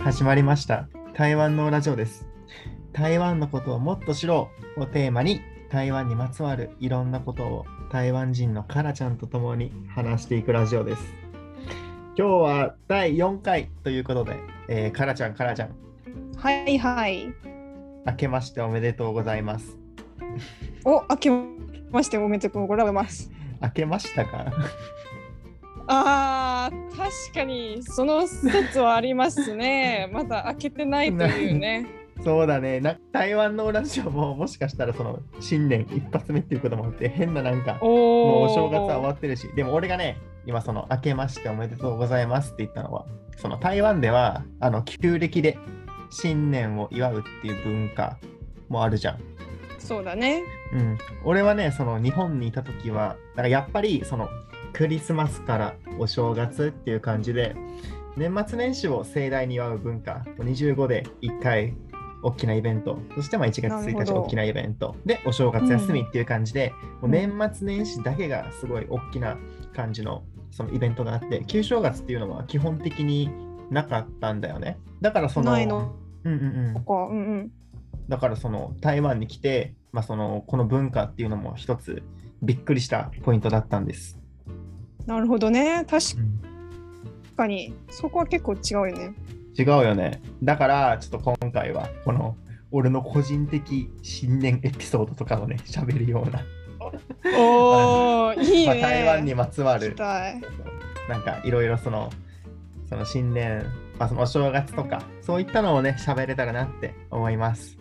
始まりました。台湾のラジオです。台湾のことをもっと知ろうをテーマに台湾にまつわるいろんなことを台湾人のカラちゃんと共に話していくラジオです。今日は第4回ということで、えー、カラちゃんカラちゃん。はいはい。明けましておめでとうございます。お、明けましておめでとうございます。明けましたか？あー、確かにその説はありますね。まだ開けてないというね。そうだねな台湾のラジオももしかしたらその新年一発目っていうこともあって変ななんかおもうおお。正月は終わってるし、でも俺がね、今その明けましておめでとうございますって言ったのは、その台湾ではあの旧暦で新年を祝うっていう文化もあるじゃん。そうだね。うん。俺はね、その日本にいた時は、だからやっぱりそのクリスマスからお正月っていう感じで、年末年始を盛大に祝う文化、25で1回大きなイベント、そしてまあ1月1日大きなイベント、で、お正月休みっていう感じで、もう年末年始だけがすごい大きな感じのそのイベントがあって、旧正月っていうのは基本的になかったんだよね。だからその、ないの？うんうんうんと。か、うんうん。だからその台湾に来て、まあ、そのこの文化っていうのも一つびっくりしたポイントだったんです。なるほどね。確うんかに。そこは結構違うよね。違うよね。だからちょっと今回はこの俺の個人的新年エピソードとかをね喋るような、おお、いい まあ、ね。台湾にまつわる。なんかいろいろそのその新年、まあ、そのお正月とかそういったのをね喋れたらなって思います。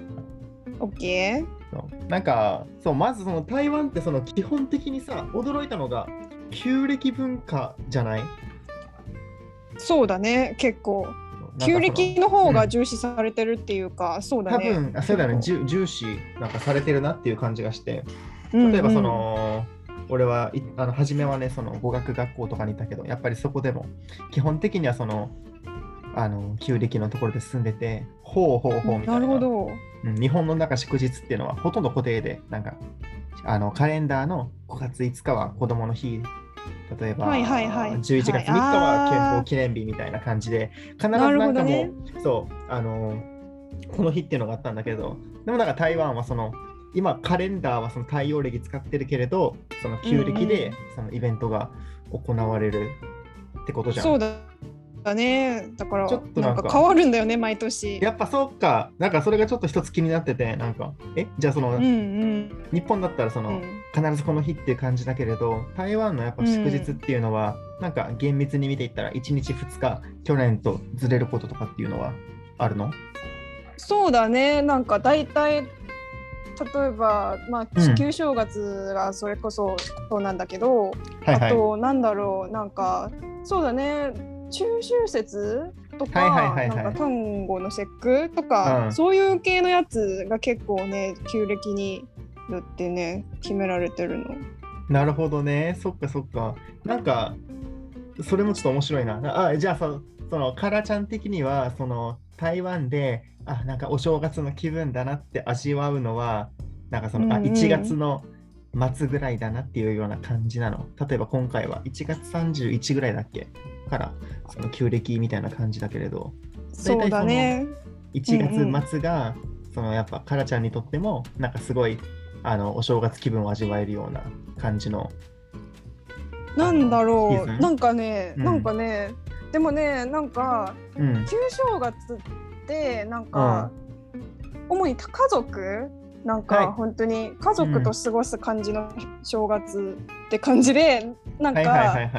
オッケー。そうなんかそうまずその台湾ってその基本的にさ驚いたのが旧暦文化じゃない？そうだね。結構。旧暦の方が重視されてるっていうか、そうだ多ね。分あそうだよね結重重視なんかされてるなっていう感じがして構例えばそ、うんうんの、俺はいあの初めはねその語学学校とかにいたけどやっぱりそこでも基本的にはそのあの旧暦のところで住んでてほうほうほうみたいな。なるほど。うん日本の中祝日っていうのはほとんど固定でなんかあのカレンダーの5月5日は子供の日。例えば、はいはいはい。11月3日は憲法記念日みたいな感じで必ずなんかもう、ね。そうあのこの日っていうのがあったんだけどでもなんか台湾はその今カレンダーはその太陽暦使ってるけれどその旧暦うんでうん。そのイベントが行われるってことじゃん。そうだね。だからちょっとなんんか変わるんだよね、毎年。やっぱそうか、なんかそれがちょっと一つ気になってて、なんか、え？じゃあその、うんうん。日本だったらその、うん。必ずこの日っていう感じだけれど台湾のやっぱ祝日っていうのは、なんか厳密に見ていったら1日2日去年とずれることとかっていうのはあるの？そうだね。なんか大体例えば、まあうん、旧正月がそれこそそうなんだけど、はいはい。あと、なんだろう、なんか、そうだね、中秋節とか、はいはい端午の節句とか、うん。そういう系のやつが結構ね、旧暦によってね、決められてるの。なるほどね。そっかそっか。なんかそれもちょっと面白いな。あじゃあそそのカラちゃん的にはその台湾であなんかお正月の気分だなって味わうのはなんかその、あうんうん1月の末ぐらいだなっていうような感じなの。例えば今回は1月31ぐらいだっけからその旧暦みたいな感じだけれどそうだね。1月末が、そのやっぱカラちゃんにとってもなんかすごいあのお正月気分を味わえるような感じのなんだろう、なんかね、うん。なんかね、でもね、なんか、うん。旧正月って、なんか、主に家族なんはい。か本当に家族と過ごす感じの正月って感じで、なんかはい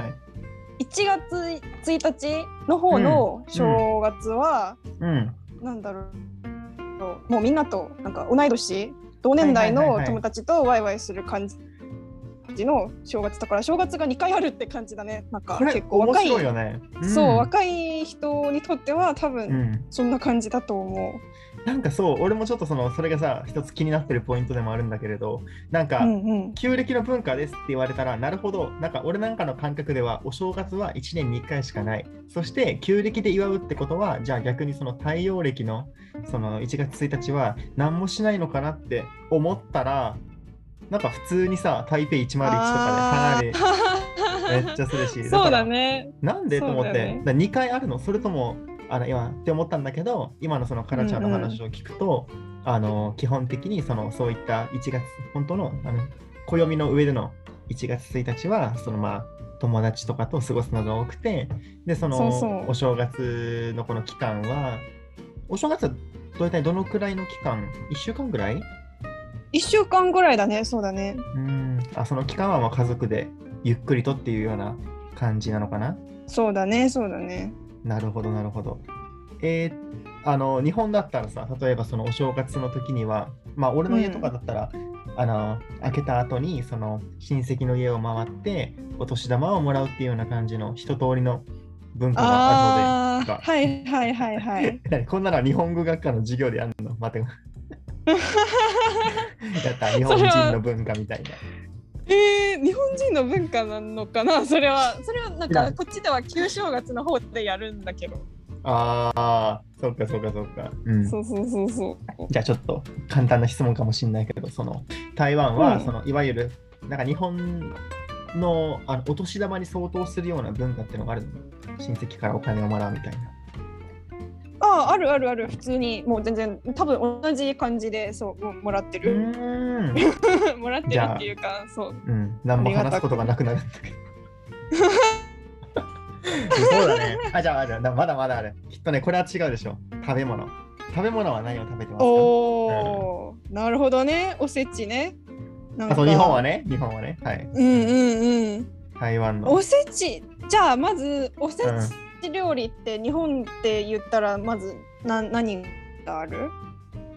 1月1日の方の正月は、うん。なんだろう。もうみんなとなんか同い年同年代の友達とワイワイする感じの正月だから正月が2回あるって感じだね。なんか結構若い。ね、んそう若い人にとっては多分、うん、そんな感じだと思なんかそう俺もちょっとそのそれがさ一つ気になってるポイントでもあるんだけれどなんか、う。うんうん。旧暦の文化ですって言われたらなるほど。なんか俺なんかの感覚ではお正月は1年に1回しかない。そして旧暦で祝うってことはじゃあ逆にその太陽暦のその1月1日は何もしないのかなって思ったらなんか普通にさ台北101とかで離れめっちゃするし そうだね。なんでと思って、ね。だ2回あるの？それともあの今って思ったんだけど今のそのカラちゃんの話を聞くと、あの基本的にそのそういった1月本当のあの暦の上での1月1日はそのまあ友達とかと過ごすのが多くてでそのお正月のこの期間はお正月は大体どのくらいの期間 ?1 週間ぐらい？1週間ぐらいだね、そうだね。うんあその期間はまあ家族でゆっくりとっていうような感じなのかな？そうだね、そうだね。なるほどなるほど。えーあの日本だったらさ例えばそのお正月の時にはまあ俺の家とかだったら、あの開けた後にその親戚の家を回ってお年玉をもらうっていうような感じの一通りの文化がああるのであ、はいはいはいはい。何 こんなのは日本語学科の授業でやるの？待て。やった日本人の文化みたいな。えー、日本人の文化なのかな？それは、それはなんかこっちでは旧正月の方でやるんだけど。ああ、そうかそうかそうか。うん、そうそうそうそう。じゃあちょっと簡単な質問かもしれないけど、その台湾は、うんそのいわゆるなんか日本のあのお年玉に相当するような文化っていうのがあるの？親戚からお金をもらうみたいな。ああ、あるあるある、普通に、もう全然、多分同じ感じで、そう、ももらってうる。もらってるっていうか、そう。うん。何も話すことがなくなるんだけど。そうだね。あ、じゃあ、じゃあまだまだある。きっとね、これは違うでしょ。食べ物。食べ物は何を食べてますか？おお、なるほどね、おせちね。なんかあそう日本はね、日本はね。はい。うんうんうん。台湾の。おせち、じゃあまずおせち料理って日本って言ったらまずな何がある？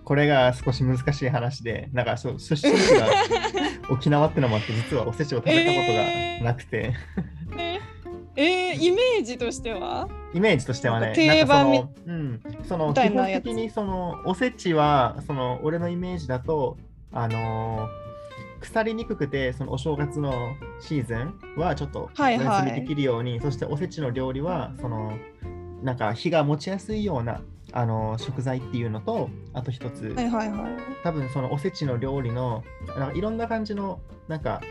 これが少し難しい話で、なんかそう出身地が沖縄ってのもあって、実はおせちを食べたことがなくて、ええーイメージとしては？イメージとしてはね、定番なんかその、うん、そのみ基本的にそのおせちは、その俺のイメージだと、あのー腐りにくくて、そのお正月のシーズンはちょっとおはいはい。休みできるように、そしておせちの料理は、そのなんか火が持ちやすいようなあの食材っていうのと、あと一つ、はいはいはい。多分そのおせちの料理のなんかいろんな感じのなんか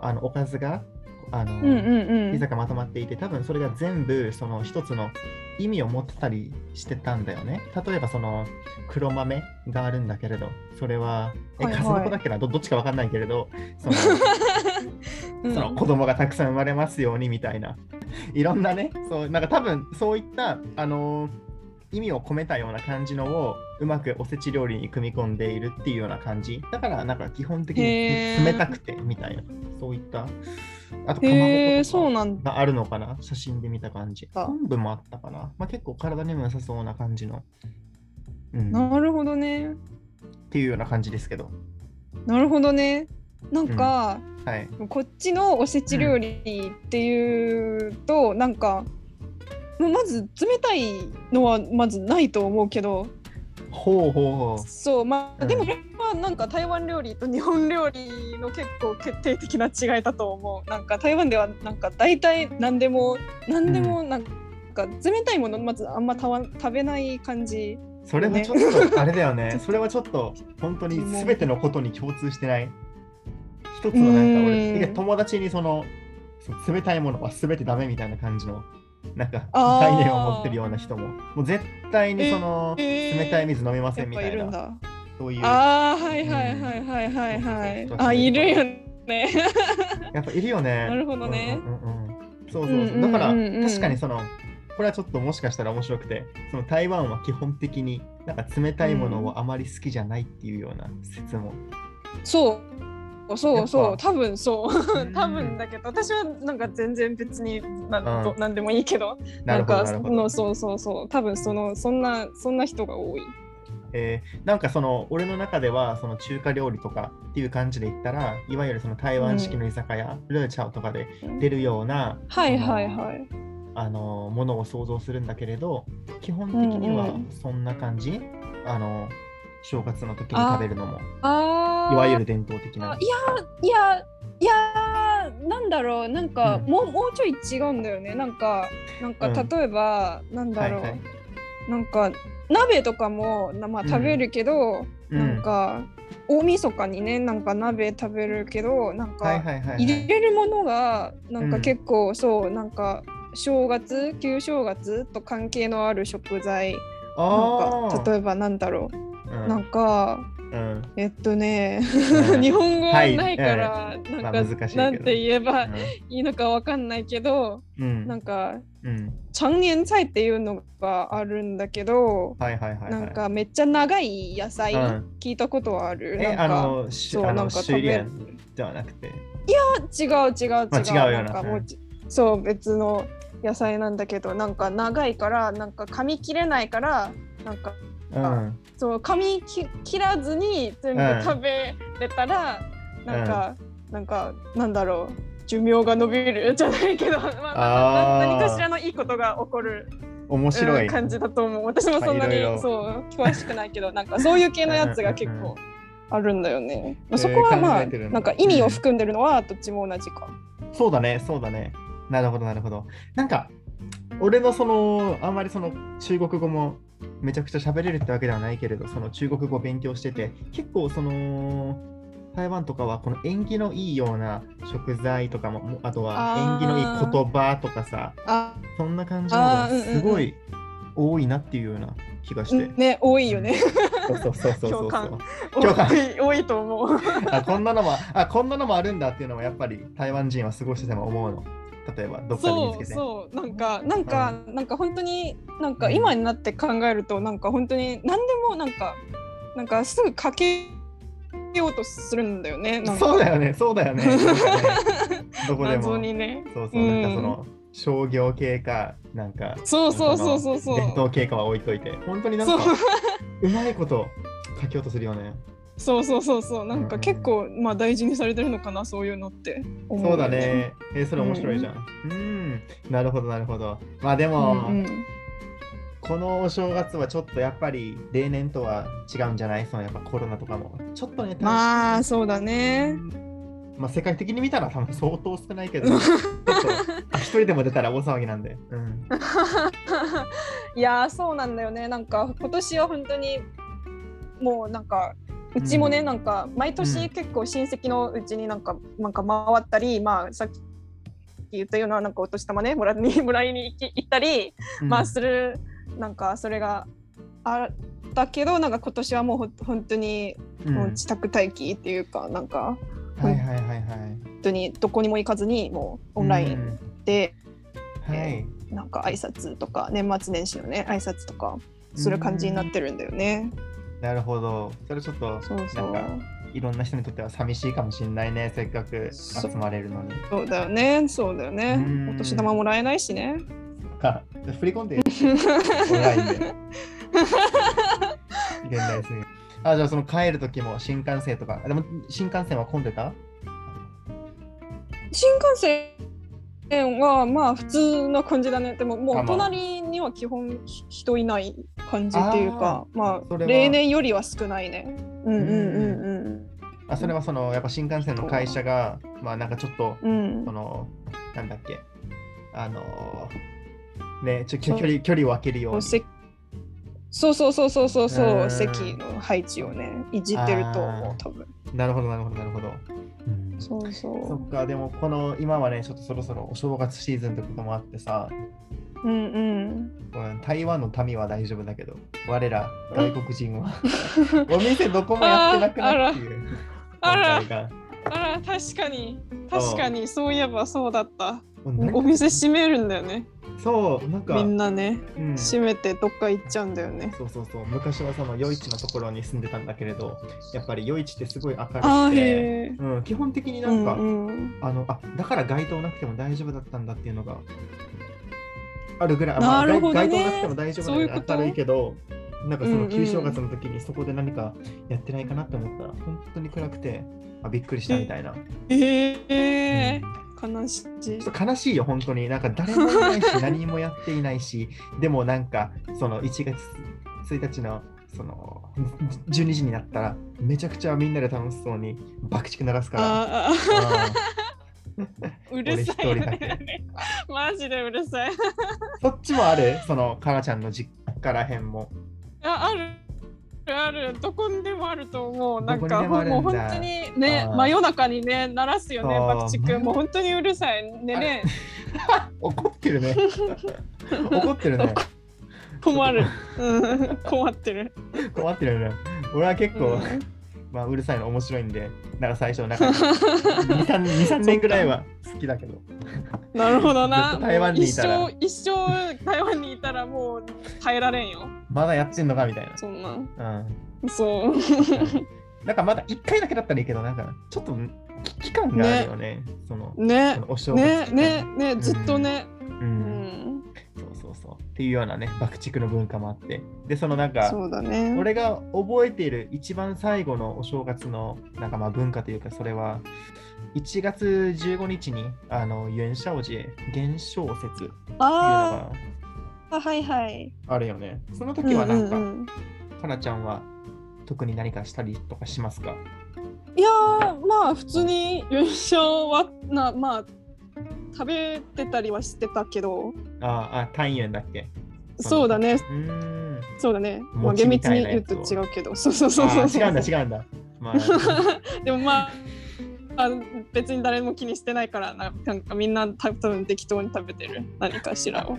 あのおかずがあの、うんうんうん。ピザがまとまっていて多分それが全部その一つの意味を持ってたりしてたんだよね。例えばその黒豆があるんだけれどそれはえはいはい。数の子だっけな？どどっちかわかんないけれどその うん。その子供がたくさん生まれますようにみたいな。いろんなねそうなんか多分そういったあの意味を込めたような感じのをうまくおせち料理に組み込んでいるっていうような感じ。だからなんか基本的に冷たくてみたいなそういった。あとかまぼ。があるのかな？写真で見た感じ。あ。昆布もあったかな、まあ、結構体にも良さそうな感じの、うん、っなるほどね。ていうような感じですけど。なるほどね。なんか、はい。こっちのおせち料理っていうと、なんかもうまず冷たいのはまずないと思うけどほうほう。ほうそうまあ、うん。でもこれはなんか台湾料理と日本料理の結構決定的な違いだと思う。なんか台湾ではなんか大体何でも何でもなんか冷たいものまずあんまたわ食べない感じ。それはちょっとあれだよね。それはちょっと本当に全てのことに共通してない。一つのなんかう俺、友達にその冷たいものは全てダメみたいな感じのなんか概念を持ってるような人も、もう絶対にそのえー冷たい水飲みませんみたいな、そういう。あーはいはいはいはいはいはいうん。あいるよね。やっぱいるよね。なるほどね。うんうんうんうん。そうそうそう。うんうんうんうん。だから確かにその、これはちょっともしかしたら面白くて、その台湾は基本的になんか冷たいものをあまり好きじゃないっていうような説も。そうそうそう。多分そう。うん。多分だけど私はなんか全然別になうん。どなんでもいいけど。なんかの。そうそうそう。多分そのそんなそんな人が多い。えーなんかその俺の中ではその中華料理とかっていう感じで言ったらいわゆるその台湾式の居酒屋、ルーチャオとかで出るような、はいはいはい。あのものを想像するんだけれど基本的にはうんうん。そんな感じ、あの正月の時に食べるのもいわゆる伝統的な。いやいやなんだろう。なんか、うん。もうもうちょい違うんだよね。なんかなんかうん。例えば、なんだろう、はいはい。なんか鍋とかもなまあうん。食べるけど、うん。なんか大晦日にねなんか鍋食べるけどなんか、入れるものがなんかうん。結構、そうなんか正月旧正月と関係のある食材。あなんか例ええばなんだろう、ばなんかうん。えっとね、うん。日本語はいないから、まあなんか、難しいけど。なんて言えばいいのかわかんないけど、うん。なんかうん。長年菜っていうのがあるんだけど、はいはいはいはい。なんかめっちゃ長い野菜、うん。聞いたことはある。えあなんかのしそうなんか食べではなくて。違う違う違う。まあ違うよな。なんかもうちそう別の野菜なんだけど、なんか長いからなんか噛み切れないからなんかうん。そう噛みき切らずに全部うん食べれたら、なんか、なんかなんだろう。寿命が伸びるじゃないけど、まあ何かしらのいいことが起こる、面白い。うん感じだと思う。私もそんなに、そう詳しくないけどなんかそういう系のやつが結構あるんだよね、まあ、えーそこはまあ、なんか意味を含んでるのはどっちも同じか、そうだね、そうだね。なるほど、なるほど。なんか、俺のその、あんまりその中国語もめちゃくちゃ喋れるってわけではないけれど、その中国語を勉強してて、結構その、台湾とかはこの縁起のいいような食材とかも、もあとは縁起のいい言葉とかさ、あ。そんな感じのがすごい多いなっていうような気がして。ね多いよね、そうそうそうそうそう。共感。共感。多い多いと思う。あこんなのもあこんなのもあるんだっていうのはやっぱり台湾人は過ごしてても思うの例えばどっかで見つそうけて。そうなんかなんか、なんか本当になんか今になって考えるとなんか本当に何でもなんかなんかすぐかけようとするんだよねそうだよねそうだよね。そうだよね。どこでも。謎にね。そうそうなんかその、商業系かなんかそうそうそうそうそう。伝統系かは置いといて。本当になんかそう。うまいこと書きようとするよねそうそうそうそう。なんかうん。結構まあ大事にされてるのかなそういうのって。思そうだね。えーそれ面白いじゃん。うん。なるほどなるほど。まあでうも、んうんこのお正月はちょっとやっぱり例年とは違うんじゃない？そのやっぱコロナとかも。ちょっとね、まあそうだね。まあ世界的に見たら多分相当少ないけど、ちょっと一人でも出たら大騒ぎなんで。うん、いやーそうなんだよね。なんか今年は本当にもうなんかうちもね、うんなんか毎うん年結構親戚のうちになんかなんか回ったりまあさっき言ったようななんかお年玉ねもらいに もらいに行き行ったり、まあするなんかそれがあったけどなんか今年はもうほ本当にうんもう自宅待機っていうか、なんかはいはいはいはい。本当にどこにも行かずにもうオンラインで、うん。はい。なんか挨拶とか年末年始のね挨拶とかする感じになってるんだよね。なるほど。それちょっと、そうそう。なんかいろんな人にとっては寂しいかもしれないね、せっかく集まれるのに。そうだよね。そうだよねうん。お年玉もらえないしね。か、振り込んで、オンラインで。現代すぎるあ、じゃあその帰るときも新幹線とか、あでも新幹線は混んでた？新幹線はまあ普通な感じだね。でももう隣には基本ひ人いない感じっていうか、まあ例年よりは少ないね。うんうんうんあそれはそのやっぱ新幹線の会社が、まあなんかちょっと、うん。うんその、なんだっけ、あのー、ね、ちょ距離距離を空けるように。せそうそうそうそうそうそうう、ん席の配置をね、いじってると思う、多分。なるほど、なるほど、なるほど。そうそそっか、でもこの今はね、ちょっとそろそろお正月シーズンってこともあってさ、う。うんうん。うん台湾の民は大丈夫だけど、我ら外国人は お店どこもやってなくなるっていうあら問題が。あら、確かに。確かに、そういえばそうだった。お店閉めるんだよね。そう、なんか、みんなね、うん閉めてどっか行っちゃうんだよね。そうそうそう、昔はその夜市のところに住んでたんだけれど、やっぱり夜市ってすごい明るくて。うん、基本的になうんんか、うん。あのあだから街灯なくても大丈夫だったんだっていうのがあるぐらい、なるほどね街街灯なくても大丈夫そういうことな明るいけど、なんかそうんうんの旧正月の時にそこで何かやってないかなって思ったら、本当に暗くて、あびっくりしたみたいな。ええ悲しい。ちょっと悲しいよ、本当に。なんか誰もいないし、何もやっていないし、でもなんか、その1月1日のその12時になったら、めちゃくちゃみんなで楽しそうに爆竹鳴らすから。うるさいね。マジでうるさい。そっちもある？その、かなちゃんの実家らへんも。あある。あるどこにでもあると思う。なんかもう本当にね真夜中にね鳴らすよね爆竹まもう本当にうるさいねね 怒ってるね。怒ってるね。困る。うん、困ってる。困ってるね。俺は結構、うんまあ、うるさいの面白いんで、なんか最初、なんか2、3, 2 3年ぐらいは好きだけど。なるほどな。と台湾にいたら一生、一生台湾にいたらもう耐えられんよ。まだやってんのかみたいそんな。うん。そう。なんかまだ1回だけだったらいいけど、なんかちょっと期期間があるよね。その、ねそ。のお正月ねねねずっとね。う。うんん。そうそう。っていうようなね、爆竹の文化もあって。で、そのなんか、そうだね。俺が覚えている一番最後のお正月のなんかまあ文化というかそれは1月15日にあの元宵節元宵節っていうのあがあ、はいはい。あるよね。その時はなんか、うんうんうんかなちゃんは特に何かしたりとかしますか？いやーまあ普通に優勝はなまあ食べてたりはしてたけど。ああ、単元だっけ？そうだね。そうだね。まあ厳密に言うと違うけど。そうそうそうそう。違うんだ違うんだ。まあ、でもまああ別に誰も気にしてないからななんかみんな多分適当に食べてる。何かしらを。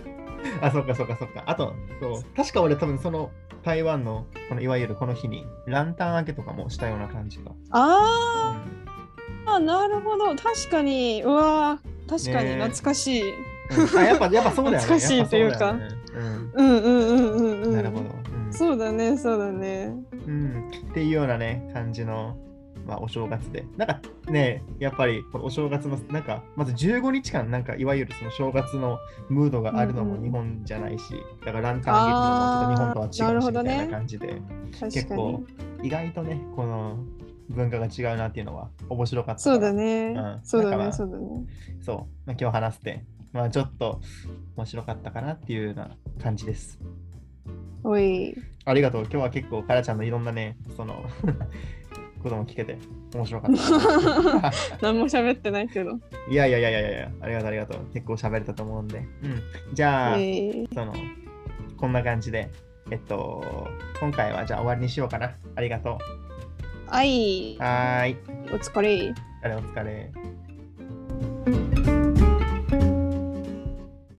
あ、そっかそっかそっか。あと、そう確か俺多分その台湾のこのいわゆるこの日にランタン揚げとかもしたような感じが。あうんーあなるほど。確かに。うわー確かにね懐かしい、うん。あやっぱやっぱそうだよね。懐かしいというか。うん。うんうんうんう、うん。んなるほど、うん。そうだねそうだね。うん。っていうようなね、感じの、まあ、お正月で。なんかね、やっぱりお正月の、なんか、まず15日間、なんかいわゆるその正月のムードがあるのもうんうん。日本じゃないし、だからランタン揚げるのもちょっと日本とは違うしね。みたいな感じで、結構に意外とね、この文化が違うなっていうのは面白かった。そうだね、うんそうだねそうだねそう、まあ、今日話して、まあちょっと面白かったかなっていうような感じです。おいありがとう。今日は結構、カラちゃんのいろんなね、その、ことも聞けて面白かった。何も喋ってないけど。いやいやいやいやいや、ありがとうありがとう。結構喋れたと思うんで。うん。じゃあ、えーその、こんな感じで、えっと、今回はじゃあ終わりにしようかな。ありがとはい、う。はーい。お疲れ。あれお疲れ。